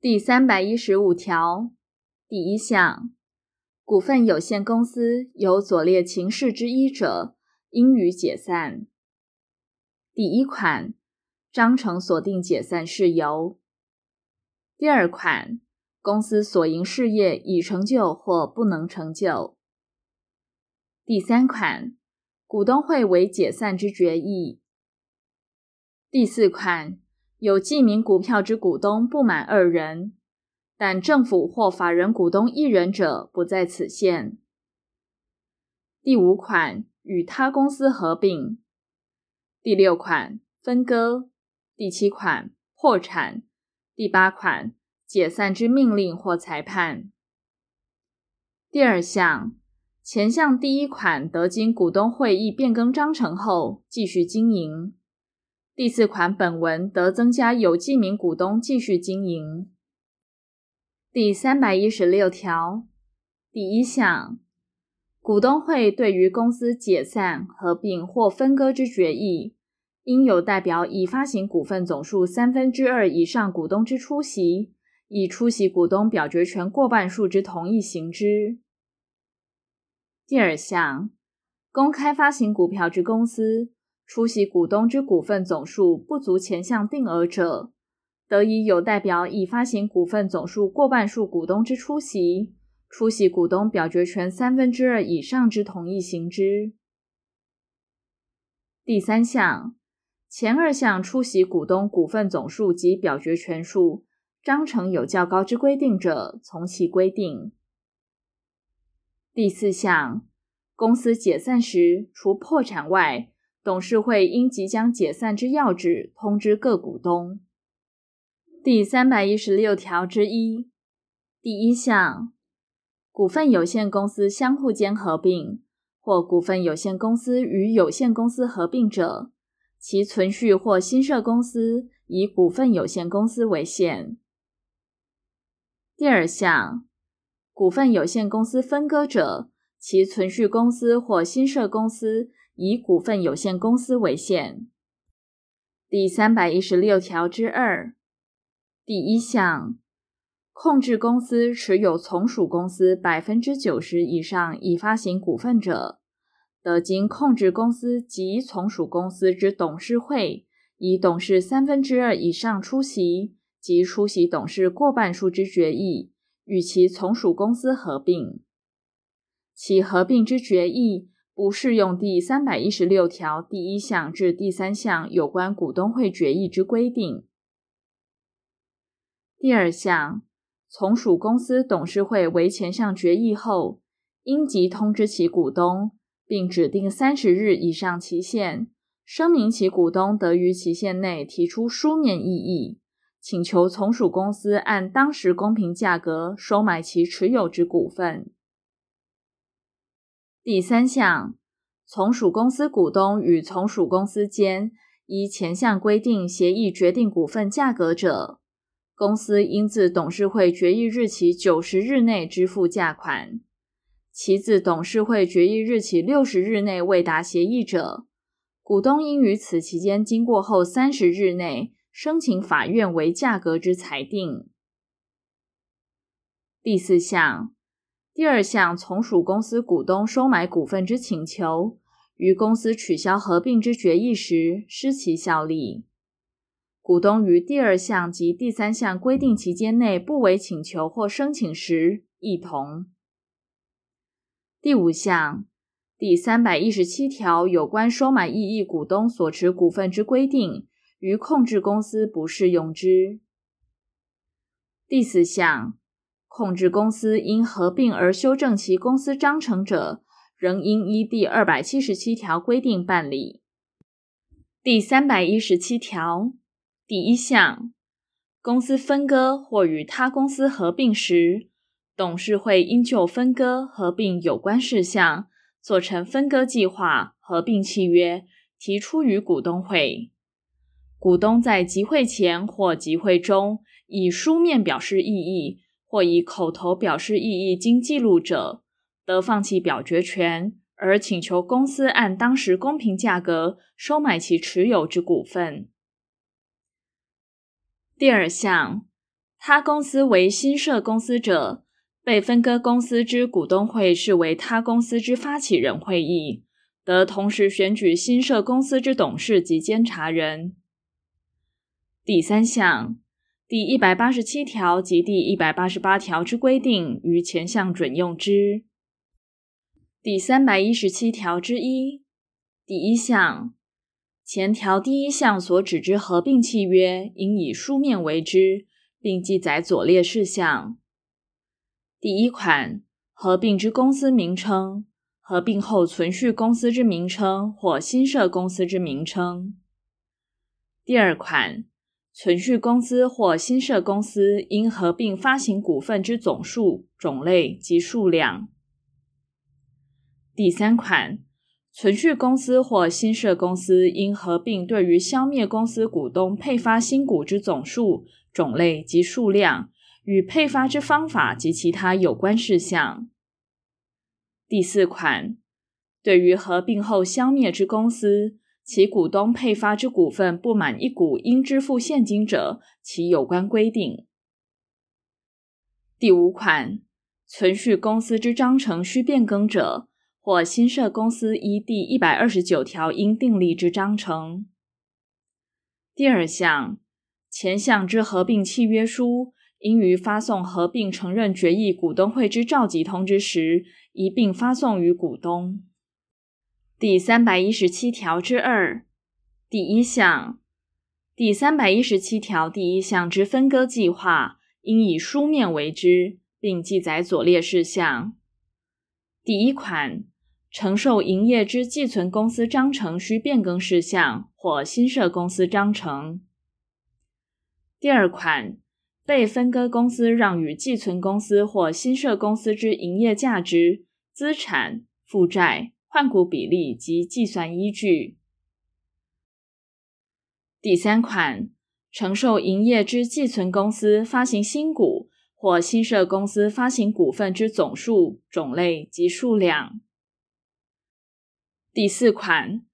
第三百一十五条第一项，股份有限公司有左列情事之一者，应予解散。第一款，章程所定解散事由。第二款，公司所营事业已成就或不能成就。第三款，股东会为解散之决议。第四款，有记名股票之股东不满二人，但政府或法人股东一人者不在此限。第五款，与他公司合并。第六款分割，第七款破产，第八款解散之命令或裁判。第二项，前项第一款得经股东会议变更章程后继续经营；第四款本文得增加有记名股东继续经营。第三百一十六条第一项，股东会对于公司解散、合并或分割之决议，应有代表已发行股份总数三分之二以上股东之出席，以出席股东表决权过半数之同意行之。第二项，公开发行股票之公司，出席股东之股份总数不足前项定额者，得以有代表已发行股份总数过半数股东之出席，出席股东表决权三分之二以上之同意行之。第三项。前二项出席股东股份总数及表决权数，章程有较高之规定者，从其规定。第四项，公司解散时，除破产外，董事会应即将解散之要旨通知各股东。第三百一十六条之一第一项，股份有限公司相互间合并，或股份有限公司与有限公司合并者。其存续或新设公司以股份有限公司为限。第二项，股份有限公司分割者，其存续公司或新设公司以股份有限公司为限。第三百一十六条之二第一项，控制公司持有从属公司百分之九十以上已发行股份者。得经控制公司及从属公司之董事会以董事三分之二以上出席及出席董事过半数之决议，与其从属公司合并。其合并之决议不适用第三百一十六条第一项至第三项有关股东会决议之规定。第二项，从属公司董事会为前项决议后，应即通知其股东。并指定三十日以上期限，声明其股东得于期限内提出书面异议，请求从属公司按当时公平价格收买其持有之股份。第三项，从属公司股东与从属公司间依前项规定协议决定股份价格者，公司应自董事会决议日起九十日内支付价款。其自董事会决议日起六十日内未达协议者，股东应于此期间经过后三十日内申请法院为价格之裁定。第四项，第二项从属公司股东收买股份之请求，于公司取消合并之决议时失其效力。股东于第二项及第三项规定期间内不为请求或申请时，亦同。第五项，第三百一十七条有关收买异议股东所持股份之规定，于控制公司不适用之。第四项，控制公司因合并而修正其公司章程者，仍应依第二百七十七条规定办理。第三百一十七条第一项，公司分割或与他公司合并时，董事会应就分割、合并有关事项，做成分割计划、合并契约，提出于股东会。股东在集会前或集会中，以书面表示异议，或以口头表示异议，经记录者，得放弃表决权，而请求公司按当时公平价格收买其持有之股份。第二项。他公司为新设公司者，被分割公司之股东会视为他公司之发起人会议，得同时选举新设公司之董事及监察人。第三项，第一百八十七条及第一百八十八条之规定，于前项准用之。第三百一十七条之一第一项，前条第一项所指之合并契约，应以书面为之，并记载左列事项：第一款，合并之公司名称，合并后存续公司之名称或新设公司之名称；第二款。存续公司或新设公司因合并发行股份之总数、种类及数量。第三款，存续公司或新设公司因合并对于消灭公司股东配发新股之总数、种类及数量，与配发之方法及其他有关事项。第四款，对于合并后消灭之公司。其股东配发之股份不满一股，应支付现金者，其有关规定。第五款，存续公司之章程需变更者，或新设公司依第一百二十九条应订立之章程。第二项，前项之合并契约书，应于发送合并承认决议股东会之召集通知时，一并发送于股东。第三百一十七条之二第一项，第三百一十七条第一项之分割计划，应以书面为之，并记载左列事项：第一款，承受营业之寄存公司章程需变更事项或新设公司章程；第二款，被分割公司让与寄存公司或新设公司之营业价值、资产、负债。换股比例及计算依据。第三款，承受营业之寄存公司发行新股或新设公司发行股份之总数、种类及数量。第四款，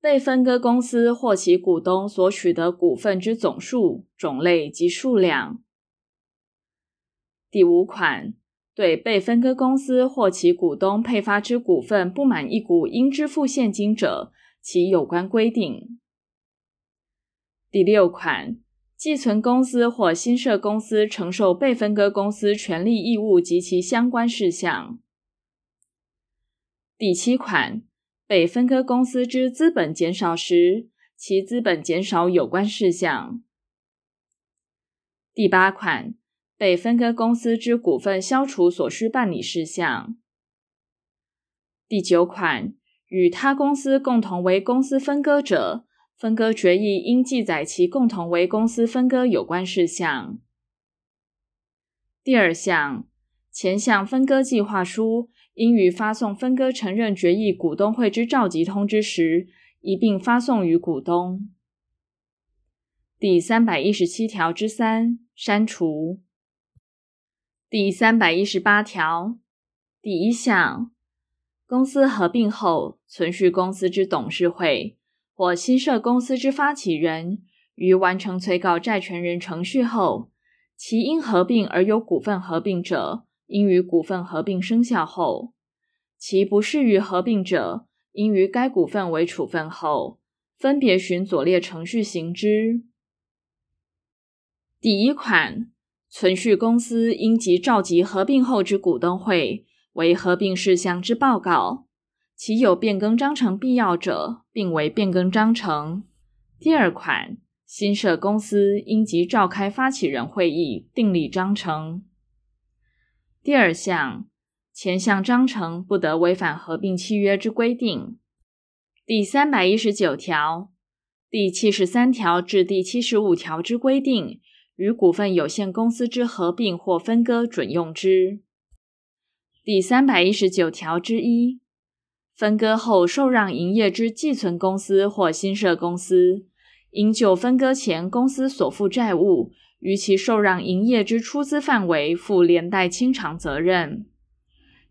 被分割公司或其股东所取得股份之总数、种类及数量。第五款。对被分割公司或其股东配发之股份不满一股，应支付现金者，其有关规定。第六款，寄存公司或新设公司承受被分割公司权利义务及其相关事项。第七款，被分割公司之资本减少时，其资本减少有关事项。第八款。被分割公司之股份消除所需办理事项。第九款，与他公司共同为公司分割者，分割决议应记载其共同为公司分割有关事项。第二项，前项分割计划书应于发送分割承认决议股东会之召集通知时，一并发送于股东。第三百一十七条之三，删除。第三百一十八条第一项，公司合并后，存续公司之董事会或新设公司之发起人，于完成催告债权人程序后，其因合并而有股份合并者，应于股份合并生效后；其不适于合并者，应于该股份为处分后，分别循左列程序行之。第一款。存续公司应即召集合并后之股东会，为合并事项之报告，其有变更章程必要者，并为变更章程。第二款，新设公司应即召开发起人会议，订立章程。第二项，前项章程不得违反合并契约之规定。第三百一十九条、第七十三条至第七十五条之规定。与股份有限公司之合并或分割准用之。第三百一十九条之一，分割后受让营业之寄存公司或新设公司，应就分割前公司所负债务，于其受让营业之出资范围负连带清偿责任。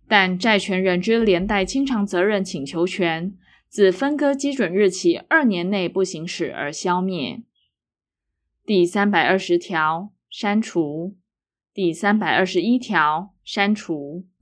但债权人之连带清偿责任请求权，自分割基准日起二年内不行使而消灭。第三百二十条删除。第三百二十一条删除。